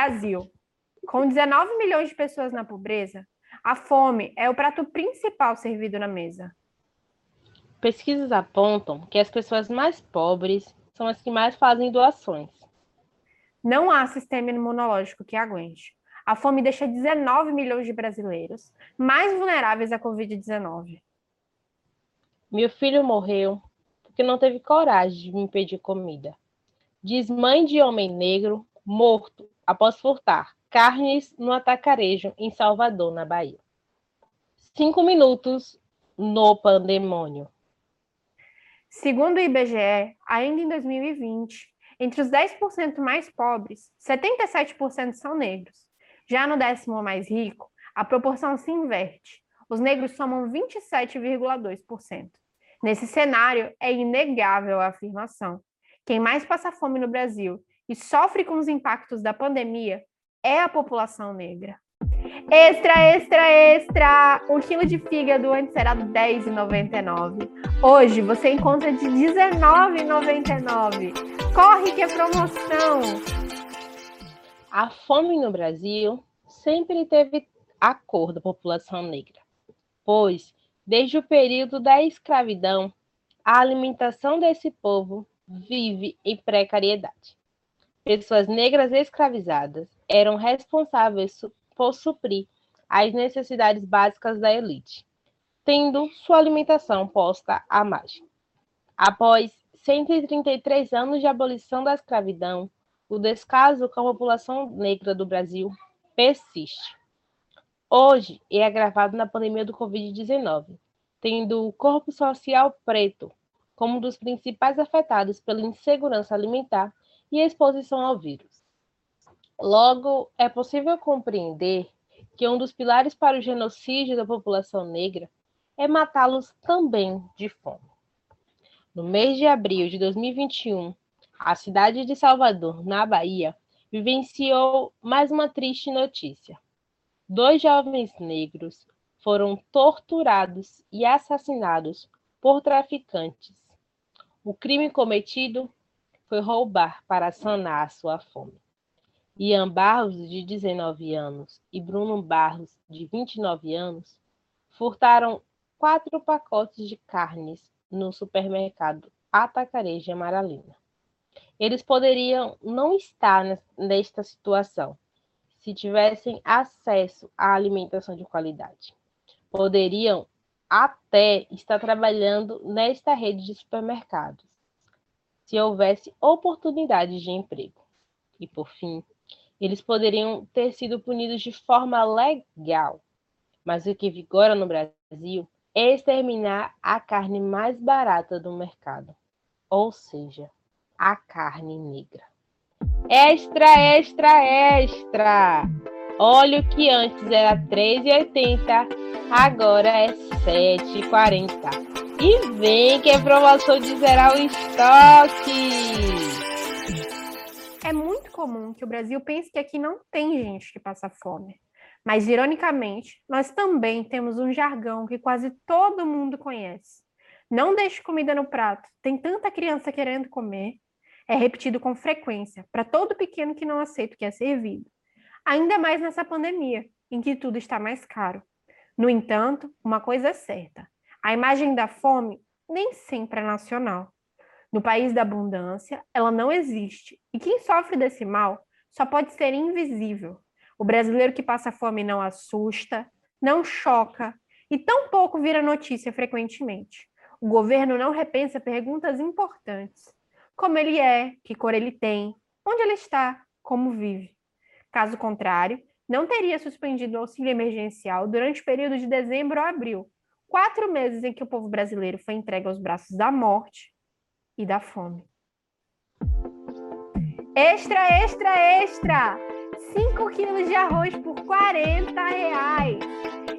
Brasil. Com 19 milhões de pessoas na pobreza, a fome é o prato principal servido na mesa. Pesquisas apontam que as pessoas mais pobres são as que mais fazem doações. Não há sistema imunológico que aguente. A fome deixa 19 milhões de brasileiros mais vulneráveis à Covid-19. Meu filho morreu porque não teve coragem de me pedir comida. Diz mãe de homem negro morto após furtar carnes no atacarejo em Salvador, na Bahia. Cinco minutos no pandemônio. Segundo o IBGE, ainda em 2020, entre os 10% mais pobres, 77% são negros. Já no décimo mais rico, a proporção se inverte. Os negros somam 27,2%. Nesse cenário, é inegável a afirmação. Quem mais passa fome no Brasil e sofre com os impactos da pandemia é a população negra. Extra, extra, extra! O quilo de fígado antes era R$ 10,99. Hoje você encontra de R$ 19,99. Corre que é promoção! A fome no Brasil sempre teve a cor da população negra, pois, desde o período da escravidão, a alimentação desse povo vive em precariedade. Pessoas negras escravizadas eram responsáveis por suprir as necessidades básicas da elite, tendo sua alimentação posta à margem. Após 133 anos de abolição da escravidão, o descaso com a população negra do Brasil persiste. Hoje é agravado na pandemia do Covid-19, tendo o corpo social preto como um dos principais afetados pela insegurança alimentar e exposição ao vírus. Logo, é possível compreender que um dos pilares para o genocídio da população negra é matá-los também de fome. No mês de abril de 2021, a cidade de Salvador, na Bahia, vivenciou mais uma triste notícia. Dois jovens negros foram torturados e assassinados por traficantes. O crime cometido foi roubar para sanar a sua fome. Ian Barros, de 19 anos, e Bruno Barros, de 29 anos, furtaram quatro pacotes de carnes no supermercado Atacarejo Amaralina. Eles poderiam não estar nesta situação se tivessem acesso à alimentação de qualidade. Poderiam até estar trabalhando nesta rede de supermercados, se houvesse oportunidades de emprego. E, por fim, eles poderiam ter sido punidos de forma legal. Mas o que vigora no Brasil é exterminar a carne mais barata do mercado, ou seja, a carne negra. Extra, extra, extra! Óleo que antes era R$ 3,80, agora é R$ 7,40. E vem que é promoção de zerar o estoque! É muito comum que o Brasil pense que aqui não tem gente que passa fome. Mas, ironicamente, nós também temos um jargão que quase todo mundo conhece. Não deixe comida no prato, tem tanta criança querendo comer. É repetido com frequência para todo pequeno que não aceita o que é servido. Ainda mais nessa pandemia, em que tudo está mais caro. No entanto, uma coisa é certa: a imagem da fome nem sempre é nacional. No país da abundância, ela não existe. E quem sofre desse mal só pode ser invisível. O brasileiro que passa fome não assusta, não choca e tampouco vira notícia frequentemente. O governo não repensa perguntas importantes. Como ele é, que cor ele tem, onde ele está, como vive. Caso contrário, não teria suspendido o auxílio emergencial durante o período de dezembro a abril, quatro meses em que o povo brasileiro foi entregue aos braços da morte e da fome. Extra, extra, extra! 5 quilos de arroz por 40 reais.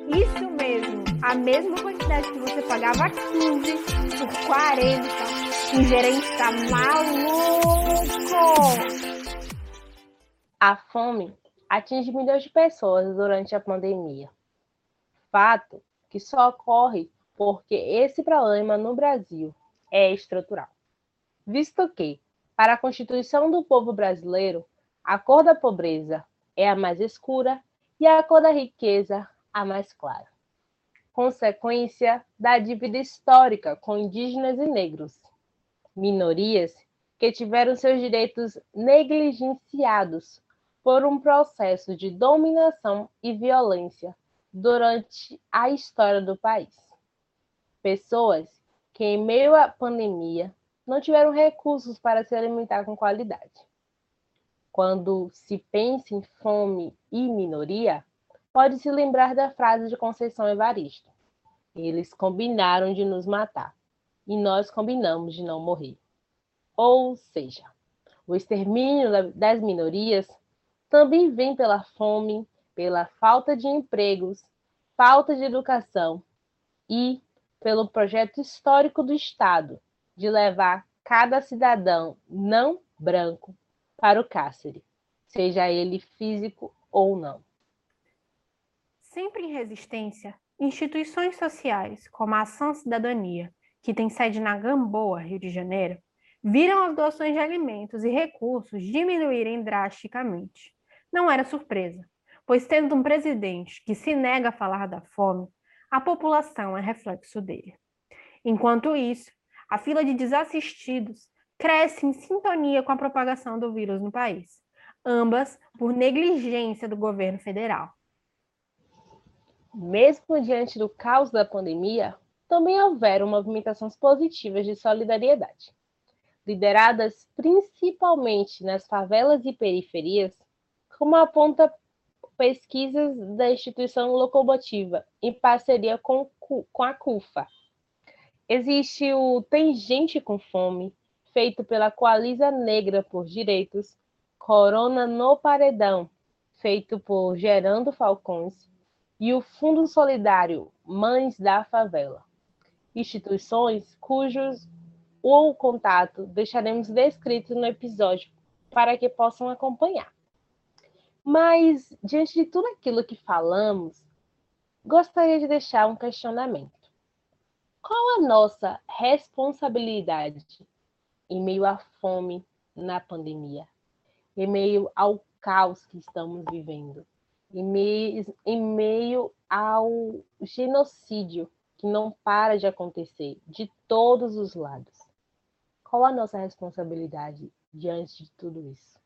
Isso mesmo, a mesma quantidade que você pagava 15 por 40. O gerente está maluco! A fome atinge milhões de pessoas durante a pandemia. Fato que só ocorre porque esse problema no Brasil é estrutural visto que, para a constituição do povo brasileiro, a cor da pobreza é a mais escura e a cor da riqueza a mais clara. Consequência da dívida histórica com indígenas e negros, minorias que tiveram seus direitos negligenciados por um processo de dominação e violência durante a história do país. Pessoas que, em meio à pandemia, não tiveram recursos para se alimentar com qualidade. Quando se pensa em fome e minoria, pode-se lembrar da frase de Conceição Evaristo: Eles combinaram de nos matar, e nós combinamos de não morrer. Ou seja, o extermínio das minorias também vem pela fome, pela falta de empregos, falta de educação e pelo projeto histórico do Estado de levar cada cidadão não branco para o cárcere, seja ele físico ou não. Sempre em resistência, instituições sociais, como a Ação Cidadania, que tem sede na Gamboa, Rio de Janeiro, viram as doações de alimentos e recursos diminuírem drasticamente. Não era surpresa, pois tendo um presidente que se nega a falar da fome, a população é reflexo dele. Enquanto isso, a fila de desassistidos cresce em sintonia com a propagação do vírus no país, ambas por negligência do governo federal. Mesmo diante do caos da pandemia, também houveram movimentações positivas de solidariedade. Lideradas principalmente nas favelas e periferias, como aponta pesquisas da instituição Locomotiva, em parceria com, com a CUFA. Existe o Tem Gente com Fome, feito pela Coaliza Negra por Direitos, Corona no Paredão, feito por Gerando Falcões, e o Fundo Solidário Mães da Favela. Instituições cujos o contato deixaremos descrito no episódio para que possam acompanhar. Mas, diante de tudo aquilo que falamos, gostaria de deixar um questionamento. Qual a nossa responsabilidade em meio à fome na pandemia, em meio ao caos que estamos vivendo, em meio, em meio ao genocídio que não para de acontecer de todos os lados. Qual a nossa responsabilidade diante de tudo isso?